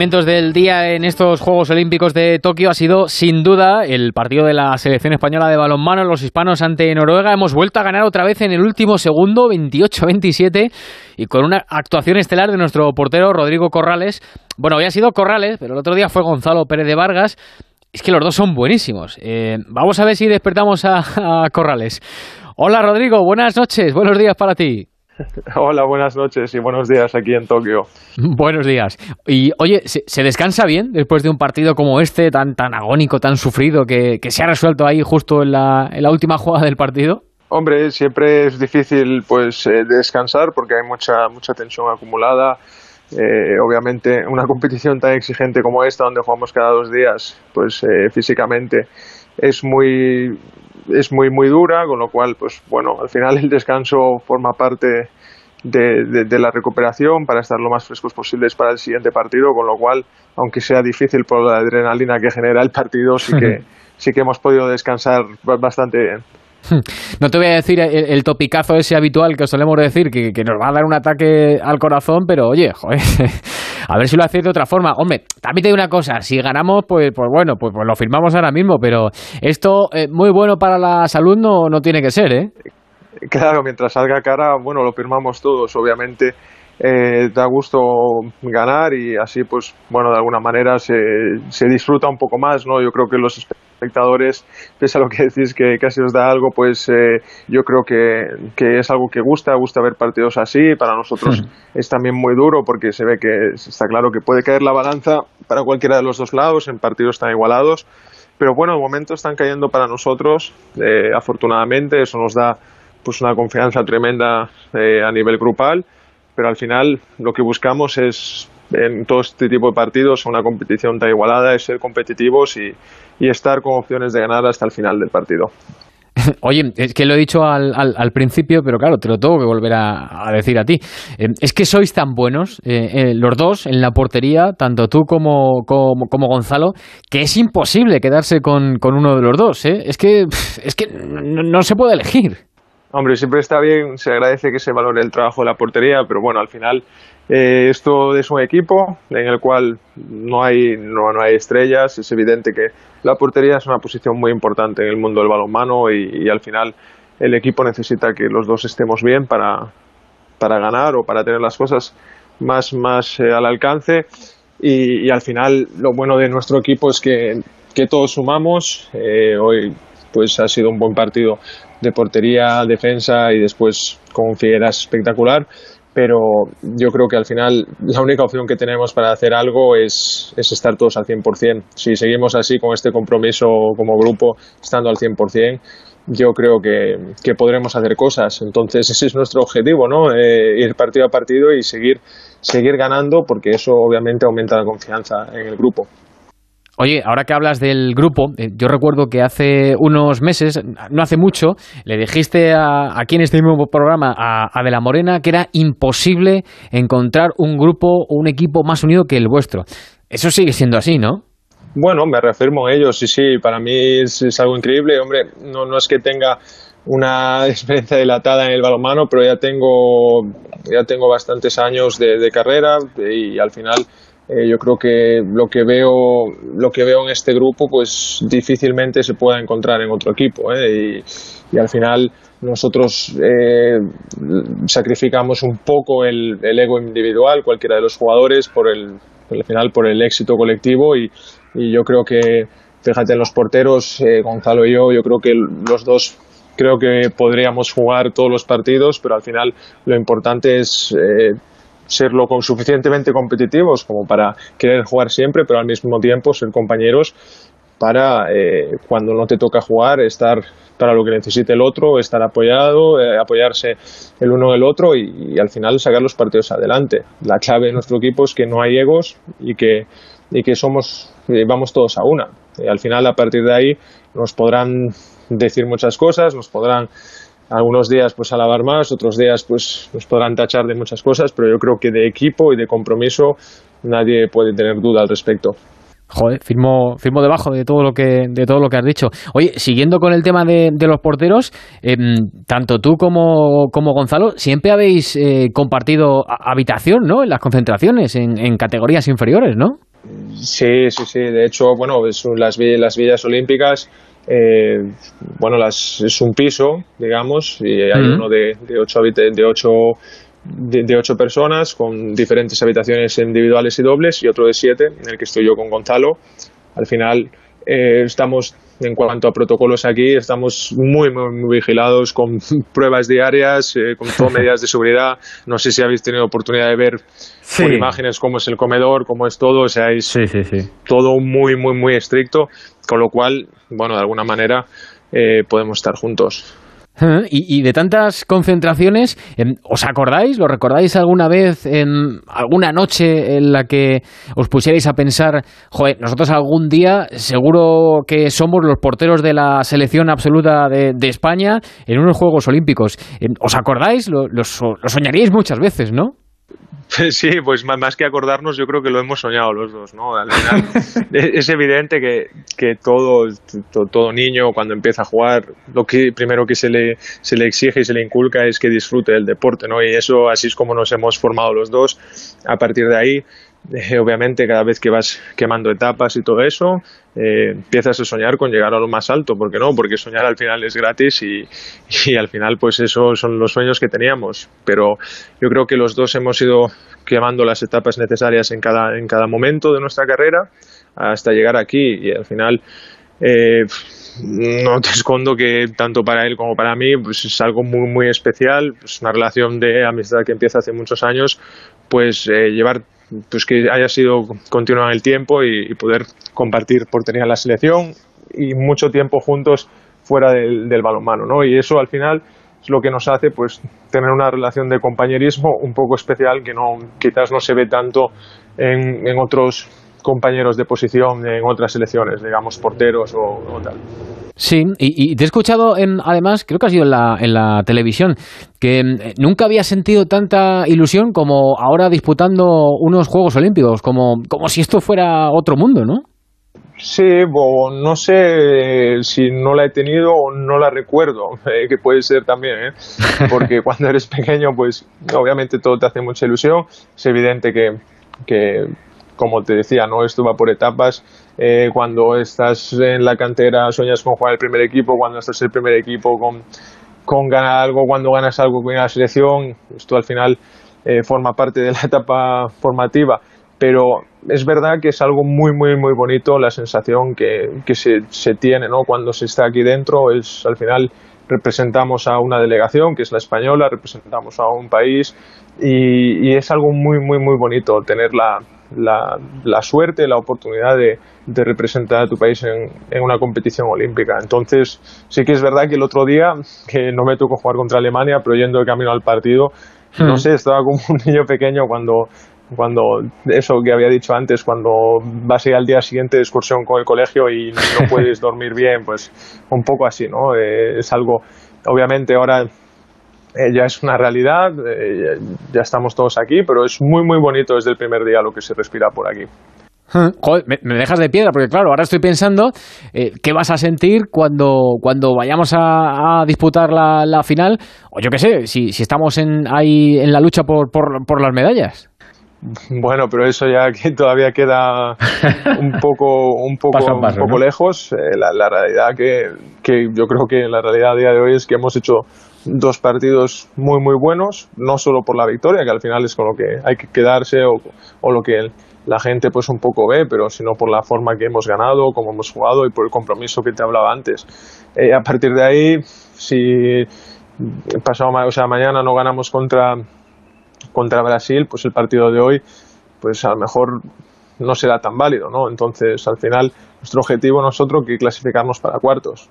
momentos del día en estos Juegos Olímpicos de Tokio ha sido sin duda el partido de la selección española de balonmano, los hispanos ante Noruega. Hemos vuelto a ganar otra vez en el último segundo, 28-27, y con una actuación estelar de nuestro portero Rodrigo Corrales. Bueno, hoy ha sido Corrales, pero el otro día fue Gonzalo Pérez de Vargas. Es que los dos son buenísimos. Eh, vamos a ver si despertamos a Corrales. Hola Rodrigo, buenas noches, buenos días para ti. Hola, buenas noches y buenos días aquí en Tokio. Buenos días. Y oye, ¿se, descansa bien después de un partido como este, tan, tan agónico, tan sufrido, que, se ha resuelto ahí justo en la, última jugada del partido? Hombre, siempre es difícil pues eh, descansar porque hay mucha, mucha tensión acumulada. Eh, obviamente, una competición tan exigente como esta, donde jugamos cada dos días, pues eh, físicamente es muy es muy muy dura, con lo cual, pues bueno, al final el descanso forma parte de, la recuperación para estar lo más frescos posibles para el siguiente partido, con lo cual, aunque sea difícil por la adrenalina que genera el partido, sí que, sí que hemos podido descansar bastante bien. No te voy a decir el, topicazo ese habitual que os solemos decir, que, nos va a dar un ataque al corazón, pero oye, joder, a ver si lo hacéis de otra forma. Hombre, también te digo una cosa, si ganamos, pues, pues bueno, pues, pues lo firmamos ahora mismo, pero esto eh, muy bueno para la salud no, no tiene que ser, ¿eh? Claro, mientras salga cara, bueno, lo firmamos todos, obviamente. Eh, da gusto ganar y así pues bueno de alguna manera se, se disfruta un poco más no yo creo que los pese a lo que decís que casi os da algo, pues eh, yo creo que, que, es algo que gusta, gusta ver partidos así. Para nosotros hmm. es también muy duro porque se ve que está claro que puede caer la balanza para cualquiera de los dos lados en partidos tan igualados. Pero bueno, de momento están cayendo para nosotros, eh, afortunadamente, eso nos da pues una confianza tremenda eh, a nivel grupal, pero al final lo que buscamos es en todo este tipo de partidos, una competición tan igualada, es ser competitivos y, estar con opciones de ganar hasta el final del partido. Oye, es que lo he dicho al, al, principio, pero claro, te lo tengo que volver a, decir a ti. Eh, es que sois tan buenos, eh, eh, los dos, en la portería, tanto tú como, como, Gonzalo, que es imposible quedarse con, con, uno de los dos. Es que, es que no se puede elegir. Hombre, siempre está bien, se agradece que se valore el trabajo de la portería, pero bueno, al final eh, esto es un equipo en el cual no hay, no, no, hay estrellas, es evidente que la portería es una posición muy importante en el mundo del balonmano y, al final el equipo necesita que los dos estemos bien para, para ganar o para tener las cosas más, más eh, al alcance. Y, y, al final lo bueno de nuestro equipo es que, que todos sumamos, eh, hoy pues ha sido un buen partido de portería, defensa y después con Figueras espectacular. Pero yo creo que al final la única opción que tenemos para hacer algo es, es estar todos al 100%. Si seguimos así con este compromiso como grupo, estando al 100%, yo creo que, que podremos hacer cosas. Entonces ese es nuestro objetivo, ¿no? Eh, ir partido a partido y seguir, seguir ganando porque eso obviamente aumenta la confianza en el grupo. Oye, ahora que hablas del grupo, eh, yo recuerdo que hace unos meses, no hace mucho, le dijiste a, aquí en este mismo programa a, De la Morena que era imposible encontrar un grupo o un equipo más unido que el vuestro. Eso sigue siendo así, ¿no? Bueno, me reafirmo en ello, sí, sí, para mí es, algo increíble. Hombre, no, no es que tenga una experiencia dilatada en el balonmano, pero ya tengo, ya tengo bastantes años de carrera y al final eh, yo creo que lo que veo lo que veo en este grupo pues difícilmente se pueda encontrar en otro equipo ¿eh? y, al final nosotros eh, sacrificamos un poco el, ego individual cualquiera de los jugadores por el al final por el éxito colectivo y, y yo creo que fíjate en los porteros Gonzalo y yo yo creo que los dos creo que podríamos jugar todos los partidos, pero al final lo importante es serlo con suficientemente competitivos como para querer jugar siempre, pero al mismo tiempo ser compañeros para eh, cuando no te toca jugar estar para lo que necesite el otro, estar apoyado, eh, apoyarse el uno del otro y, al final sacar los partidos adelante. La clave de nuestro equipo es que no hay egos y que, y que somos, eh, vamos todos a una. al final, a partir de ahí, nos podrán decir muchas cosas, nos podrán algunos días pues alabar más, otros días pues nos podrán tachar de muchas cosas, pero yo creo que de equipo y de compromiso nadie puede tener duda al respecto. Joder, firmo, firmo debajo de todo lo que de todo lo que has dicho. Oye, siguiendo con el tema de, los porteros, em, tanto tú como, como, Gonzalo siempre habéis eh, compartido habitación, ¿no? En las concentraciones, en, en categorías inferiores, ¿no? Sí, sí, sí. De hecho, bueno, las, las villas olímpicas, eh, bueno, las, es un piso, digamos, y hay uno de, de ocho, de ocho de, ocho personas con diferentes habitaciones individuales y dobles y otro de siete en el que estoy yo con Gonzalo. Al final eh, estamos en cuanto a protocolos aquí, estamos muy, muy, vigilados con pruebas diarias, eh, con todas medidas de seguridad. No sé si habéis tenido oportunidad de ver por imágenes cómo es el comedor, cómo es todo, o sea, es todo muy, muy, muy estricto, con lo cual, bueno, de alguna manera eh, podemos estar juntos. Y, de tantas concentraciones, em, ¿os acordáis? ¿Lo recordáis alguna vez en alguna noche en la que os pusierais a pensar, joder, nosotros algún día seguro que somos los porteros de la selección absoluta de, España en unos Juegos Olímpicos? Em, ¿Os acordáis? Lo, lo soñaríais muchas veces, ¿no? Sí, pues más que acordarnos, yo creo que lo hemos soñado los dos, ¿no? Al final, es evidente que, que todo, todo, niño cuando empieza a jugar, lo que primero que se le, se le exige y se le inculca es que disfrute del deporte, ¿no? Y eso así es como nos hemos formado los dos. A partir de ahí, eh, obviamente cada vez que vas quemando etapas y todo eso, eh, empiezas a soñar con llegar a lo más alto, ¿por qué no? Porque soñar al final es gratis y, y, al final pues esos son los sueños que teníamos. Pero yo creo que los dos hemos ido quemando las etapas necesarias en cada, en cada momento de nuestra carrera hasta llegar aquí y al final... Eh, no te escondo que tanto para él como para mí pues es algo muy muy especial, es una relación de amistad que empieza hace muchos años, pues llevar pues que haya sido continua en el tiempo y, poder compartir por tener la selección y mucho tiempo juntos fuera del, del balonmano, ¿no? Y eso al final es lo que nos hace pues tener una relación de compañerismo un poco especial que no quizás no se ve tanto en, en otros compañeros de posición en otras selecciones, digamos porteros o tal. Sí, y, te he escuchado en, además, creo que ha sido en la, en la televisión, que mm, nunca había sentido tanta ilusión como ahora disputando unos Juegos Olímpicos, como, como si esto fuera otro mundo, ¿no? Sí, no sé si no la he tenido o no la recuerdo, eh, que puede ser también, ¿eh? porque cuando eres pequeño, pues obviamente todo te hace mucha ilusión. Es evidente que, que como te decía, no esto va por etapas. Eh, cuando estás en la cantera sueñas con jugar el primer equipo, cuando estás en el primer equipo con, con ganar algo, cuando ganas algo con la selección, esto al final eh, forma parte de la etapa formativa. Pero es verdad que es algo muy, muy, muy bonito la sensación que, se tiene ¿no? cuando se está aquí dentro. Es al final representamos a una delegación que es la española, representamos a un país y, y es algo muy, muy, muy bonito tener la, la, la suerte, la oportunidad de, de, representar a tu país en, en, una competición olímpica. Entonces, sí que es verdad que el otro día, que no me tocó jugar contra Alemania, pero yendo de camino al partido, no hmm. sé, estaba como un niño pequeño cuando, cuando eso que había dicho antes, cuando vas a ir al día siguiente de excursión con el colegio y no puedes dormir bien, pues un poco así, ¿no? Eh, es algo, obviamente ahora eh, ya es una realidad, eh, ya estamos todos aquí, pero es muy, muy bonito desde el primer día lo que se respira por aquí. Joder, me, dejas de piedra, porque claro, ahora estoy pensando eh, qué vas a sentir cuando, cuando vayamos a, disputar la, final, o yo qué sé, si, si estamos en, ahí en la lucha por, por, por las medallas. Bueno, pero eso ya que todavía queda un poco, un poco, un poco lejos. la, la, realidad que, que yo creo que la realidad a día de hoy es que hemos hecho dos partidos muy muy buenos, no solo por la victoria, que al final es con lo que hay que quedarse o, o lo que la gente pues un poco ve, pero sino por la forma que hemos ganado, cómo hemos jugado y por el compromiso que te hablaba antes. Eh, a partir de ahí, si pasado, o sea, mañana no ganamos contra, contra Brasil, pues el partido de hoy, pues a lo mejor no será tan válido, ¿no? Entonces, al final, nuestro objetivo nosotros que clasificarnos para cuartos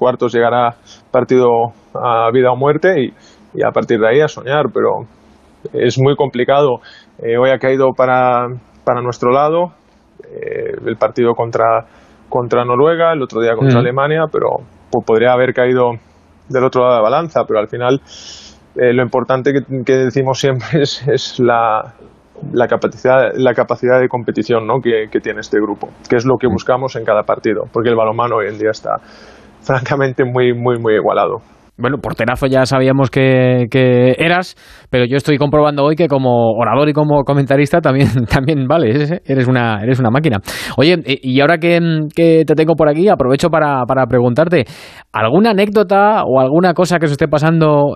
cuartos llegará partido a vida o muerte y, y a partir de ahí a soñar, pero es muy complicado. Eh, hoy ha caído para, para nuestro lado eh, el partido contra, contra Noruega, el otro día contra Alemania, pero podría haber caído del otro lado de la balanza, pero al final eh, lo importante que, que, decimos siempre es, es la, la, capacidad, la capacidad de competición ¿no? que, que tiene este grupo, que es lo que buscamos en cada partido, porque el balonmano hoy en día está francamente muy, muy, muy igualado. bueno, porterazo ya sabíamos que, eras, pero yo estoy comprobando hoy que como orador y como comentarista también, también vale, eres una, eres una máquina. Oye, y ahora que, te tengo por aquí, aprovecho para, para, preguntarte, ¿alguna anécdota o alguna cosa que os esté pasando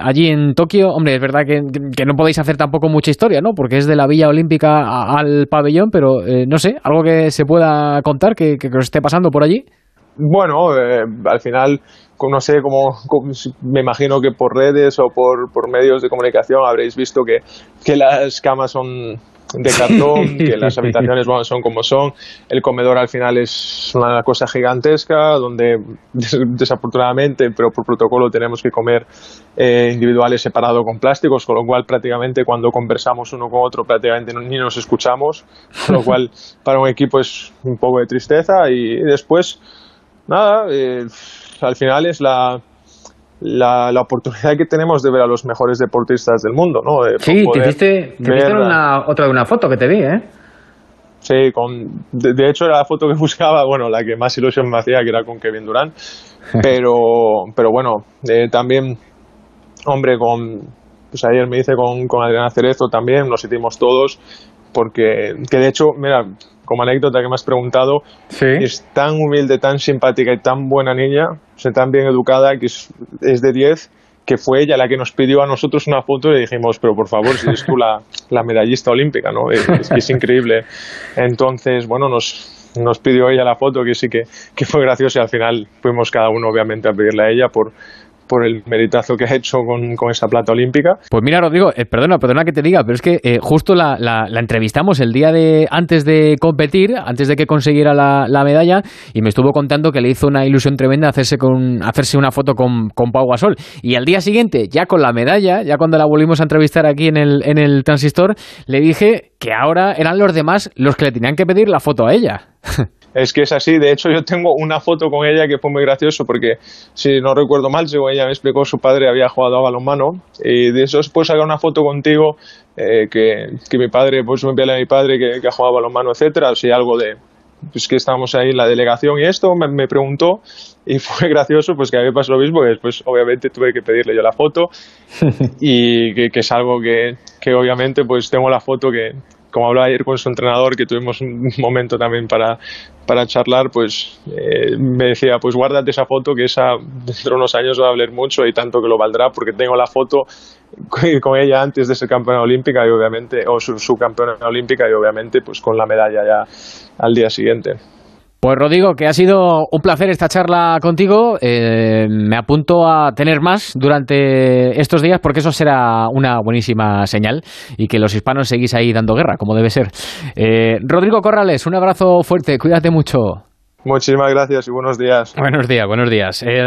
allí en Tokio? Hombre, es verdad que, no podéis hacer tampoco mucha historia, ¿no? Porque es de la Villa Olímpica al pabellón, pero eh, no sé, algo que se pueda contar que, que os esté pasando por allí. Bueno, eh, al final, no sé, como, me imagino que por redes o por, por medios de comunicación habréis visto que, que las camas son de cartón, que las habitaciones son como son. El comedor al final es una cosa gigantesca, donde desafortunadamente, pero por protocolo, tenemos que comer eh, individuales separado con plásticos, con lo cual prácticamente cuando conversamos uno con otro prácticamente ni nos escuchamos, con lo cual para un equipo es un poco de tristeza y después, nada, eh, al final es la la, la, oportunidad que tenemos de ver a los mejores deportistas del mundo, ¿no? sí, te viste, una, otra de una foto que te vi, ¿eh? Sí, con, de, hecho era la foto que buscaba, bueno, la que más ilusión me hacía, que era con Kevin Durant, pero, pero bueno, eh, también, hombre, con, pues ayer me hice con, con Adriana Cerezo también, nos hicimos todos, porque, que de hecho, mira, como anécdota que me has preguntado, es tan humilde, tan simpática y tan buena niña, o tan bien educada, que es, de 10, que fue ella la que nos pidió a nosotros una foto y le dijimos, pero por favor, si eres tú la, la medallista olímpica, ¿no? Es, increíble. Entonces, bueno, nos, nos pidió ella la foto, que sí que, que fue gracioso y al final fuimos cada uno, obviamente, a pedirle a ella por, por el meritazo que ha hecho con, con esa plata olímpica. Pues mira, Rodrigo, eh, perdona, perdona que te diga, pero es que eh, justo la, la, entrevistamos el día de antes de competir, antes de que consiguiera la, la, medalla, y me estuvo contando que le hizo una ilusión tremenda hacerse, con, hacerse una foto con, con Pau Gasol. Y al día siguiente, ya con la medalla, ya cuando la volvimos a entrevistar aquí en el, en el transistor, le dije que ahora eran los demás los que le tenían que pedir la foto a ella. Es que es así. De hecho, yo tengo una foto con ella que fue muy gracioso porque, si no recuerdo mal, según ella me explicó, su padre había jugado a balonmano. Y de eso después sacar una foto contigo eh, que, que, mi padre, pues me envió a mi padre que, que ha jugado a balonmano, etcétera, o algo de, pues que estábamos ahí en la delegación y esto me, preguntó y fue gracioso pues que a mí me pasó lo mismo que después obviamente tuve que pedirle yo la foto. Y que, que es algo que, que, obviamente pues tengo la foto que, como hablaba ayer con su entrenador, que tuvimos un momento también para, para charlar, pues eh, me decía, pues guárdate esa foto, que esa dentro de unos años va a valer mucho y tanto que lo valdrá, porque tengo la foto con ella antes de ser campeona olímpica y obviamente, o su, su campeona olímpica y obviamente pues con la medalla ya al día siguiente. Pues Rodrigo, que ha sido un placer esta charla contigo. Eh, me apunto a tener más durante estos días porque eso será una buenísima señal y que los hispanos seguís ahí dando guerra, como debe ser. Eh, Rodrigo Corrales, un abrazo fuerte, cuídate mucho. Muchísimas gracias y buenos días. Buenos días, buenos días. Eh,